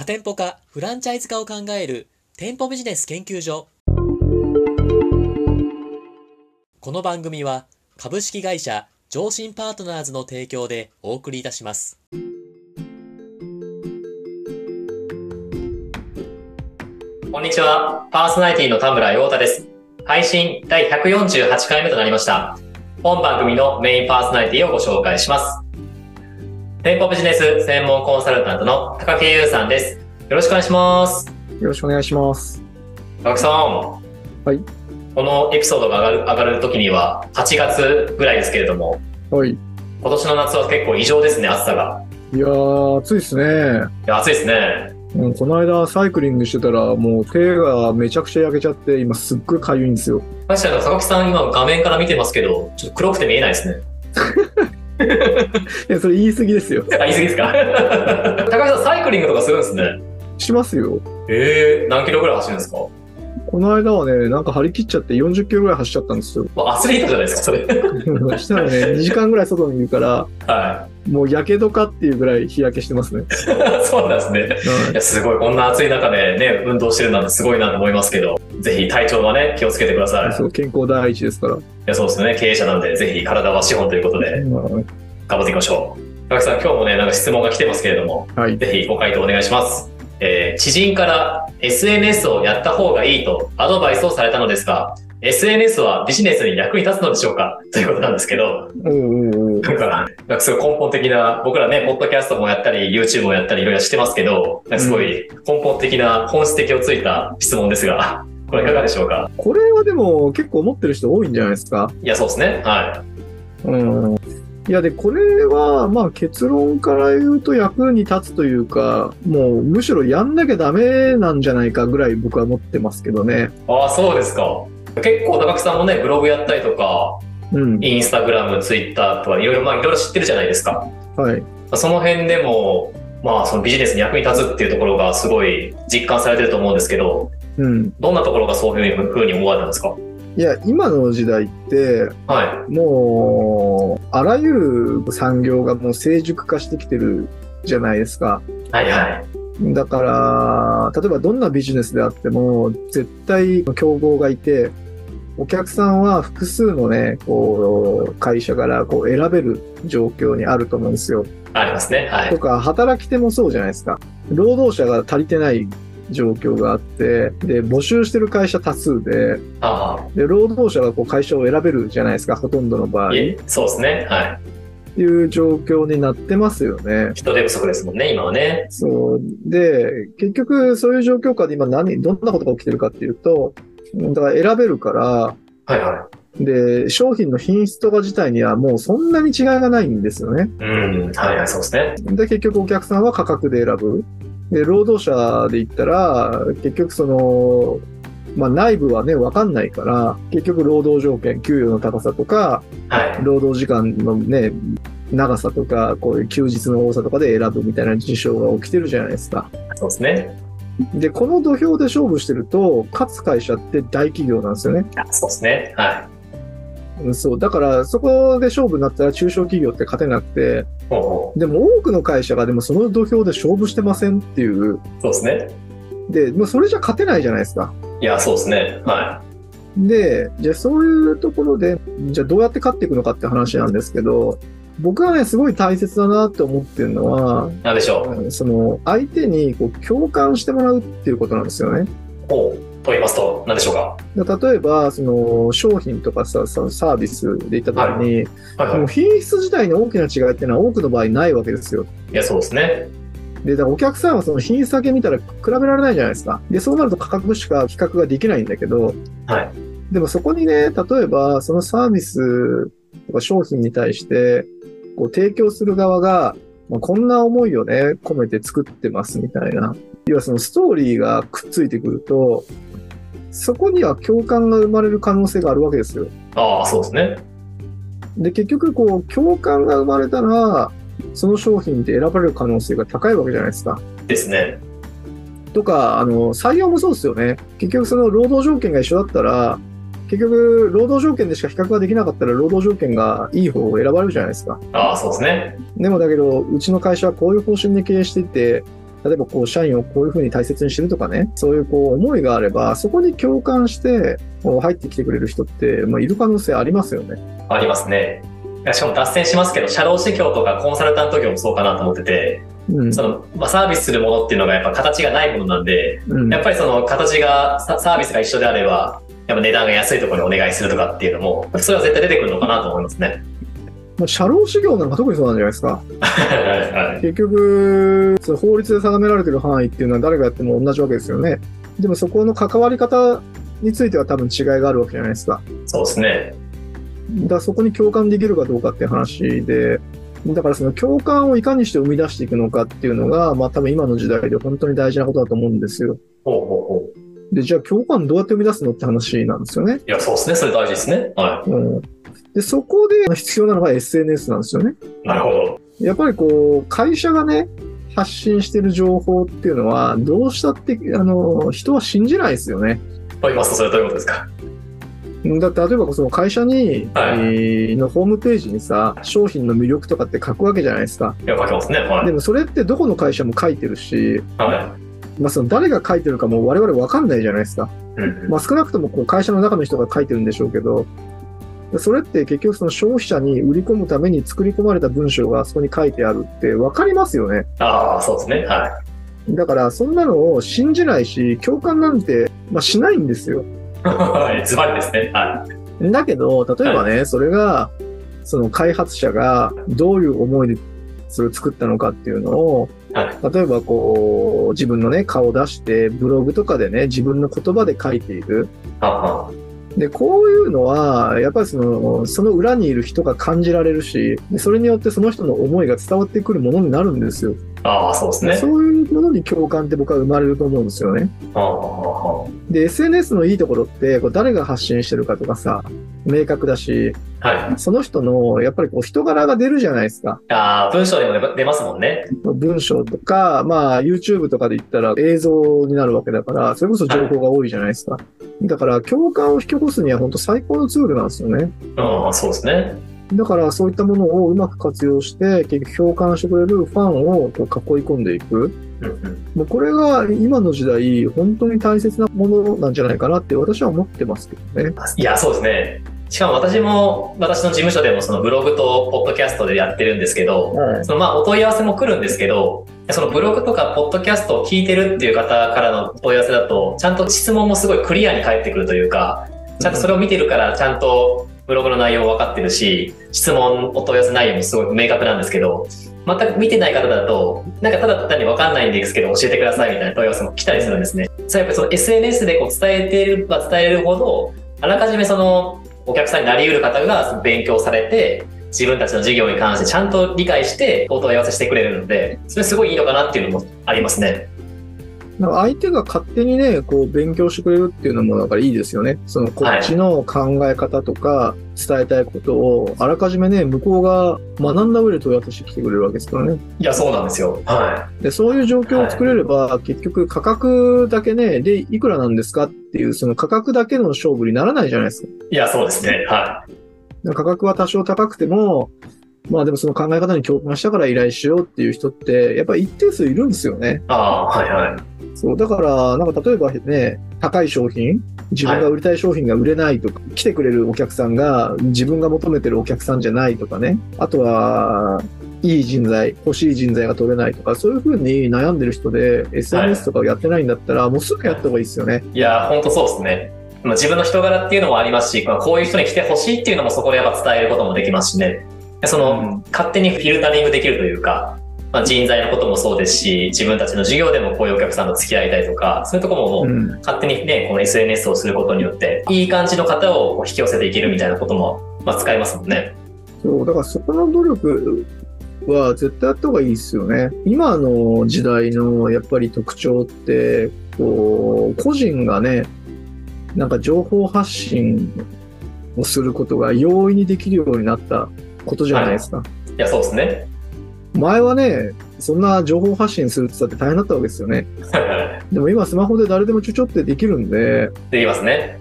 多店舗化、フランチャイズ化を考える店舗ビジネス研究所。この番組は株式会社上信パートナーズの提供でお送りいたします。こんにちは。パーソナリティの田村陽太です。配信第148回目となりました。本番組のメインパーソナリティをご紹介します。店舗ビジネス専門コンサルタントの高木優さんです。よろしくお願いします。よろしくお願いします。高木さん。はい。このエピソードが上がる上がる時には8月ぐらいですけれども、はい。い今年の夏は結構異常ですね、暑さが。やー、暑いですね。いや暑いですね。うん、この間サイクリングしてたら、もう手がめちゃくちゃ焼けちゃって、今すっごい痒いんですよ。確かに高木さん今画面から見てますけど、ちょっと黒くて見えないですね。いや、それ言い過ぎですよ。あ、言い過ぎですか？高木さんサイクリングとかするんですね。しますよ。えー、何キロぐらい走るんですか？この間はね、なんか張り切っちゃって40キロぐらい走っちゃったんですよ。まあアスリートじゃないですか、それ。したらね、2時間ぐらい外にいるから、はもうやけどかっていうぐらい日焼けしてますね。い。そうなんですね。いや、すごい。こんな暑い中でね、運動してるなんてすごいなと思いますけど、ぜひ体調はね、気をつけてください。いそう、健康第一ですから。や、そうですね。経営者なんで、ぜひ体は資本ということで、うん頑張っていきましょう。高木さん、今日もね、なんか質問が来てますけれども、はい。ぜひご回答お願いします。えー知人から SNS をやった方がいいとアドバイスをされたのですが、SNS はビジネスに役に立つのでしょうか？ということなんですけど、おうおうおうなんか、なんかすごい根本的な、僕らね、ポッドキャストもやったり、YouTube もやったり、いろいろしてますけど、すごい根本的な、本質的をついた質問ですが、これいかがでしょうか？これはでも結構思ってる人多いんじゃないですか？いや、そうですね。はうんいやで、これは、まあ結論から言うと役に立つというか、もうむしろやんなきゃダメなんじゃないかぐらい僕は思ってますけどね。い。ああ、そうですか。結構高木さんもね、ブログやったりとか、うん。インスタグラム、ツイッターとか、いろいろ、まあ、いろいろ知ってるじゃないですか。はい。その辺でも、まあ、そのビジネスに役に立つっていうところがすごい実感されてると思うんですけど、うん。どんなところがそういうふうに思われたんですか？いや、今の時代って、はもう、あらゆる産業がもう成熟化してきてるじゃないですか。い。はいはい。だから、例えばどんなビジネスであっても、絶対競合がいて、お客さんは複数のね、こう、会社からこう選べる状況にあると思うんですよ。ありますね。はい。とか、働き手もそうじゃないですか。労働者が足りてない状況があって、で、募集してる会社多数で、あで、労働者がこう会社を選べるじゃないですか、ほとんどの場あ、合。そうですね。はい。ていう状況になってますよね。人手不足ですもんね、今はね。そう。で、結局そういう状況下で今何、どんなことが起きてるかっていうと、だから選べるから、はいはで、商品の品質とか自体にはもうそんなに違いがないんですよね。い。うん、はいはい、そうですね。で、結局お客さんは価格で選ぶ。で、労働者で言ったら、結局その、まあ内部はね、わかんないから、結局労働条件、給与の高さとか、はい。労働時間のね、長さとか、こういう休日の多さとかで選ぶみたいな事象が起きてるじゃないですか。そうですね。で、この土俵で勝負してると、勝つ会社って大企業なんですよね。あそうですね。はうんそう。だから、そこで勝負になったら中小企業って勝てなくて、でも多くの会社がでもその土俵で勝負してませんっていう。うそうですね。で、もうそれじゃ勝てないじゃないですか。いや、そうですね。はで、じゃあそういうところで、じゃあどうやって勝っていくのかって話なんですけど、僕がね、すごい大切だなって思ってるのは、い。なんでしょう。その、相手にこう共感してもらうっていうことなんですよね。ほう。と言いますと、なんでしょうか？例えば、その、商品とかさ、サービスで言った時に、はいはもう品質自体に大きな違いっていうのは多くの場合ないわけですよ。い。いや、そうですね。で、だからお客さんはその品質だけ見たら比べられないじゃないですか。で、そうなると価格しか比較ができないんだけど、はい。でもそこにね、例えばそのサービスとか商品に対して、こう提供する側が、まあこんな思いをね、込めて作ってますみたいな。要はそのストーリーがくっついてくると、そこには共感が生まれる可能性があるわけですよ。ああ、そうですね。で、結局こう、共感が生まれたら、その商品って選ばれる可能性が高いわけじゃないですか。ですね。とか、あの、採用もそうですよね。結局その労働条件が一緒だったら、結局、労働条件でしか比較ができなかったら、労働条件がいい方を選ばれるじゃないですか。ああ、そうですね。でもだけど、うちの会社はこういう方針で経営していて、例えばこう、社員をこういうふうに大切にしてるとかね、そういうこう、思いがあれば、そこに共感して、入ってきてくれる人って、まあ、いる可能性ありますよね。ありますね。しかも脱線しますけど、社労士業とかコンサルタント業もそうかなと思ってて、うん。その、まあ、サービスするものっていうのがやっぱ形がないものなんで、うんやっぱりその形が、ササービスが一緒であれば、やっぱ値段が安いところにお願いするとかっていうのも、それは絶対出てくるのかなと思いますね。まあ、社労士業なんか特にそうなんじゃないですか。はいはい結局、法律で定められてる範囲っていうのは誰がやっても同じわけですよね。でもそこの関わり方については多分違いがあるわけじゃないですか。そうですね。だそこに共感できるかどうかっていう話で、だからその共感をいかにして生み出していくのかっていうのが、まあ多分今の時代で本当に大事なことだと思うんですよ。ほうほうほう。で、じゃあ共感どうやって生み出すのって話なんですよね。いや、そうですね。それ大事ですね。はうん。で、そこで必要なのが SNS なんですよね。い。なるほど。やっぱりこう、会社がね、発信してる情報っていうのは、どうしたって、あの、人は信じないですよね。と言いますと、それはどういうことですか？だって、例えばその会社に、はいえーのホームページにさ、商品の魅力とかって書くわけじゃないですか。いや、書きますね。はい。でもそれってどこの会社も書いてるし、はまあその誰が書いてるかも我々わかんないじゃないですか。い。うんまあ少なくともこう会社の中の人が書いてるんでしょうけど、それって結局その消費者に売り込むために作り込まれた文章があそこに書いてあるってわかりますよね。ああ、そうですね。はだからそんなのを信じないし、共感なんて、まあ、しないんですよ。い。はい。ズバリですね。はだけど、例えばね、それが、その開発者がどういう思いでそれを作ったのかっていうのを、は例えばこう、自分のね、顔を出して、ブログとかでね、自分の言葉で書いている。で、こういうのは、やっぱりその、その裏にいる人が感じられるし、それによってその人の思いが伝わってくるものになるんですよ。ああ、そうですね。そういうものに共感って僕は生まれると思うんですよね。はあはあはで、SNS のいいところって、こう誰が発信してるかとかさ、明確だし、あはい。その人の、やっぱりこう人柄が出るじゃないですか。ああ、文章でも出出ますもんね。文章とか、まあ YouTube とかで言ったら映像になるわけだから、それこそ情報が多いじゃないですか。だから共感を引き起こすには本当最高のツールなんですよね。うん、そうですね。だからそういったものをうまく活用して、結局共感してくれるファンをこう囲い込んでいく。もうこれが今の時代、本当に大切なものなんじゃないかなって私は思ってますけどね。いや、そうですね。しかも私も、私の事務所でもそのブログとポッドキャストでやってるんですけど、はいそのまあお問い合わせも来るんですけど、そのブログとかポッドキャストを聞いてるっていう方からのお問い合わせだと、ちゃんと質問もすごいクリアに返ってくるというか、ちゃんとそれを見てるから、ちゃんとブログの内容分かってるし、質問、お問い合わせ内容もすごい明確なんですけど、全く見てない方だと、なんかただ単に分かんないんですけど、教えてくださいみたいな問い合わせも来たりするんですね。それやっぱりその SNS でこう伝えていれば伝えるほど、あらかじめそのお客さんになり得る方が勉強されて、自分たちの事業に関してちゃんと理解してお問い合わせしてくれるので、それすごいいいのかなっていうのもありますね。なんか相手が勝手にね、こう勉強してくれるっていうのもだからいいですよね。そのこっちの考え方とか伝えたいことをあらかじめね、向こうが学んだ上で問い合わせしてきてくれるわけですからね。いや、そうなんですよ。はで、そういう状況を作れれば、結局価格だけね、で、いくらなんですかっていう、その価格だけの勝負にならないじゃないですか。い。いや、そうですね。は価格は多少高くても、まあでもその考え方に共感したから依頼しようっていう人って、やっぱり一定数いるんですよね。い。ああ、はいはい。そう、だから、なんか例えばね、高い商品、自分が売りたい商品が売れないとか、来てくれるお客さんが自分が求めてるお客さんじゃないとかね、あとは、いい人材、欲しい人材が取れないとか、そういうふうに悩んでる人で、SNS とかをやってないんだったら、もうすぐやった方がいいですよね。いや、本当そうですね。まあ、自分の人柄っていうのもありますし、まあこういう人に来てほしいっていうのもそこでやっぱ伝えることもできますしね。その、勝手にフィルタリングできるというか、まあ、人材のこともそうですし、自分たちの事業でもこういうお客さんと付き合いたいとか、そういうところももううん。勝手にね、この SNS をすることによって、いい感じの方を引き寄せていけるみたいなことも、まあ、使えますもんね。そう、だからそこの努力は絶対やった方がいいですよね。今の時代のやっぱり特徴って、こう、個人がね、なんか情報発信をすることが容易にできるようになったことじゃないですか。いや、そうですね。前はね、そんな情報発信するって言ったって大変だったわけですよね。でも今スマホで誰でもちょちょってできるんで、できますね。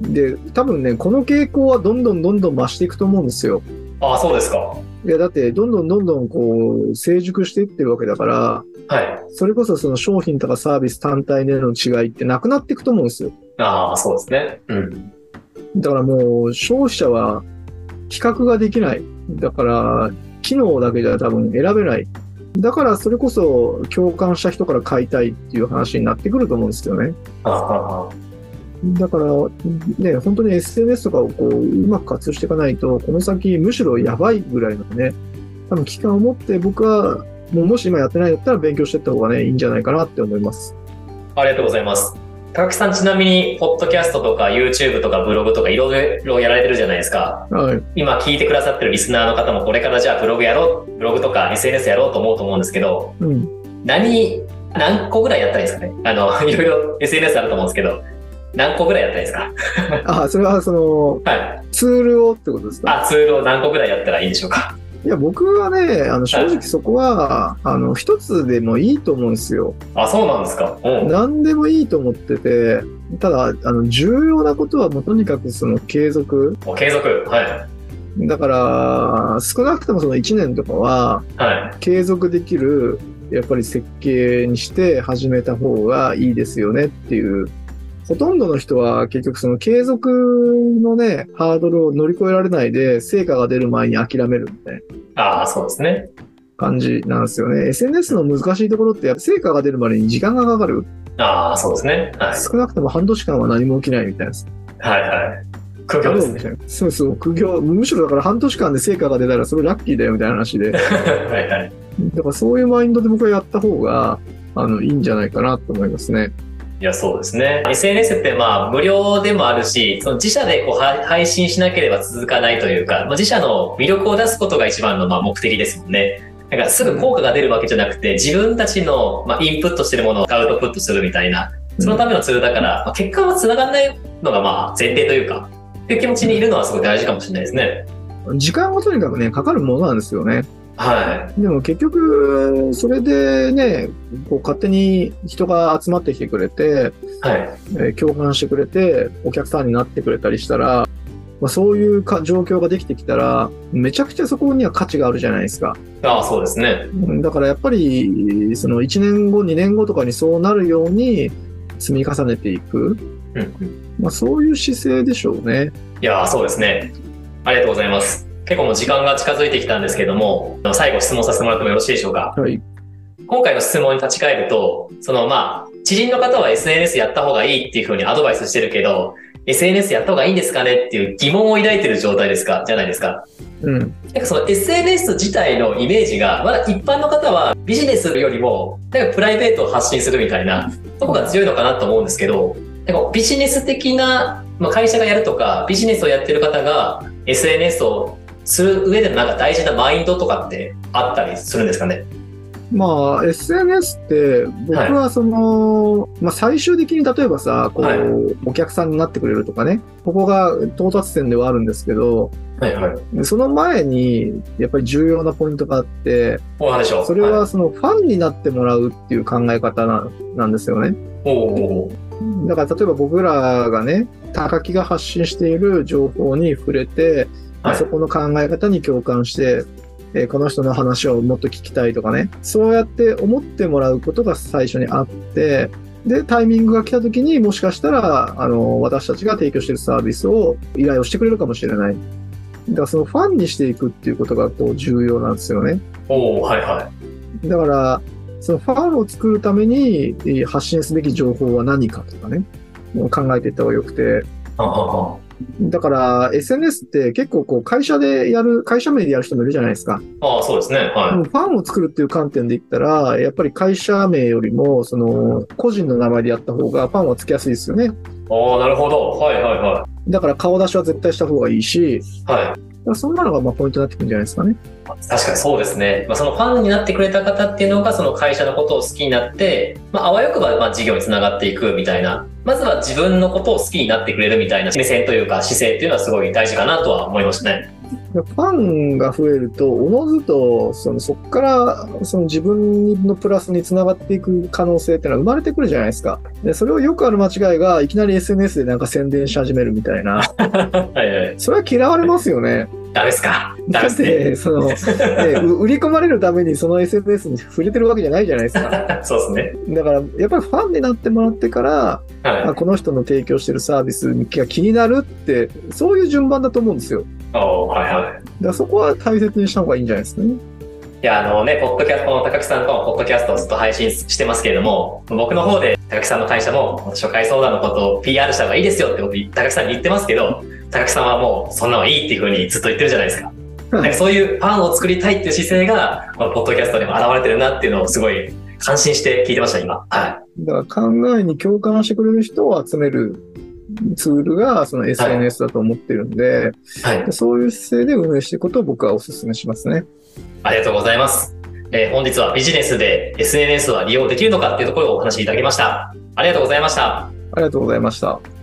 で、多分ね、この傾向はどんどんどんどん増していくと思うんですよ。ああ、そうですか。いや、だって、どんどんどんどんこう、成熟していってるわけだから、はい。それこそその商品とかサービス単体での違いってなくなっていくと思うんですよ。ああ、そうですね。うん。だからもう、消費者は比較ができない。だから、機能だけじゃ多分選べない。だから、それこそ共感した人から買いたいっていう話になってくると思うんですよね。だから、ね、本当に SNS とかをこう、うまく活用していかないと、この先むしろやばいぐらいのね、多分危機感を持って僕は、もうもし今やってないんだったら勉強していった方がね、いいんじゃないかなって思います。ありがとうございます。高木さん、ちなみに、ポッドキャストとか YouTube とかブログとかいろいろやられてるじゃないですか。はい。今聞いてくださってるリスナーの方もこれからじゃあブログやろう、ブログとか SNS やろうと思うと思うんですけど、うん。何、何個ぐらいやったらいいですかね？あの、いろいろ SNS あると思うんですけど、何個ぐらいやったらいいですか？あ、それはその、はい。ツールをってことですか？あ、ツールを何個ぐらいやったらいいんでしょうか？いや、僕はね、あの、正直そこは、あの、一つでもいいと思うんですよ。あ、そうなんですか？うん。何でもいいと思ってて、ただ、あの、重要なことはもうとにかくその継続。継続。はい。だから、少なくともその1年とかは、はい。継続できる、やっぱり設計にして始めた方がいいですよねっていう。ほとんどの人は結局その継続のね、ハードルを乗り越えられないで、成果が出る前に諦めるみたいなああ、そうですね。感じなんですよね。SNS の難しいところって、成果が出るまでに時間がかかる。ああ、そうですね。はい。少なくとも半年間は何も起きないみたいな。はいはい。苦行ですね。そうそう、苦行。むしろだから半年間で成果が出たらそれラッキーだよみたいな話で。だ はいはい。からそういうマインドで僕はやった方が、あの、いいんじゃないかなと思いますね。いや、そうですね。SNS ってまあ無料でもあるし、その自社でこう配信しなければ続かないというか、まあ、自社の魅力を出すことが一番のまあ目的ですもんね。だかすぐ効果が出るわけじゃなくて、自分たちのまあインプットしてるものをアウトプットするみたいな、そのためのツールだから、まあ、結果は繋がらないのがまあ前提というか、っていう気持ちにいるのはすごい大事かもしれないですね。時間がとにかくね、かかるものなんですよね。はでも結局、それでね、こう勝手に人が集まってきてくれて、い。はい。えー共感してくれて、お客さんになってくれたりしたら、まあ、そういうか状況ができてきたら、めちゃくちゃそこには価値があるじゃないですか。ああ、そうですね。うんだからやっぱり、その1年後、2年後とかにそうなるように積み重ねていく。うん。まあ、そういう姿勢でしょうね。いやーそうですね。ありがとうございます。結構もう時間が近づいてきたんですけども、最後質問させてもらってもよろしいでしょうか？はい。今回の質問に立ち返ると、そのまあ、知人の方は SNS やった方がいいっていうふうにアドバイスしてるけど、SNS やった方がいいんですかねっていう疑問を抱いてる状態ですか？じゃないですか？うん。なんかその SNS 自体のイメージが、まだ一般の方はビジネスよりも、なんかプライベートを発信するみたいなとこが強いのかなと思うんですけど、なんかビジネス的な、まあ、会社がやるとか、ビジネスをやってる方が SNS をする上でのなんか大事なマインドとかってあったりするんですかね？まあ、SNS って、僕はその、まあ最終的に例えばさ、こう、はいお客さんになってくれるとかね、ここが到達点ではあるんですけど、はいはい。その前に、やっぱり重要なポイントがあって。それはそのファンになってもらうっていう考え方ななんですよね。おおだから例えば僕らがね、高木が発信している情報に触れて、はいそこの考え方に共感して、えーこの人の話をもっと聞きたいとかね、そうやって思ってもらうことが最初にあって、で、タイミングが来た時にもしかしたら、あの、私たちが提供しているサービスを依頼をしてくれるかもしれない。だからそのファンにしていくっていうことがこう重要なんですよね。おおはいはい。だから、そのファンを作るためにえー発信すべき情報は何かとかね、考えていった方がよくて、はははだから、SNS って結構こう会社でやる、会社名でやる人もいるじゃないですか。ああ、そうですね。はでもファンを作るっていう観点で言ったら、やっぱり会社名よりも、その、個人の名前でやった方がファンはつきやすいですよね。い。ああ、なるほど。はいはいはだから顔出しは絶対した方がいいし、い。はい。だからそんなのがまあポイントになってくるんじゃないですかね。確かにそうですね。まあ、そのファンになってくれた方っていうのが、その会社のことを好きになって、まあ、あわよくば、まあ、事業につながっていくみたいな、まずは自分のことを好きになってくれるみたいな目線というか姿勢っていうのはすごい大事かなとは思いましたね。でファンが増えると、おのずと、その、そこから、その自分のプラスにつながっていく可能性っていうのは生まれてくるじゃないですか。で、それをよくある間違いが、いきなり SNS でなんか宣伝し始めるみたいな。はいはい。それは嫌われますよね。ダメですか？ダメですね。て、その、売り込まれるためにその SNS に触れてるわけじゃないじゃないですか。そうですね。だから、やっぱりファンになってもらってから、はい。あこの人の提供してるサービスが気になるって、そういう順番だと思うんですよ。おーはいはい。だそこは大切にした方がいいんじゃないですかね。いや、あのね、ポッドキャストの高木さんともポッドキャストをずっと配信してますけれども、僕の方で高木さんの会社も初回相談のことを PR した方がいいですよって僕高木さんに言ってますけど、高木さんはもうそんなのいいっていうふうにずっと言ってるじゃないですか。なんかそういうファンを作りたいっていう姿勢が、このポッドキャストにも現れてるなっていうのをすごい感心して聞いてました、今。はだから考えに共感してくれる人を集めるツールがその SNS だと思ってるんで、い。はい。そういう姿勢で運営していくことを僕はお勧めしますね。ありがとうございます。えー本日はビジネスで SNS は利用できるのかっていうところをお話しいただきました。ありがとうございました。ありがとうございました。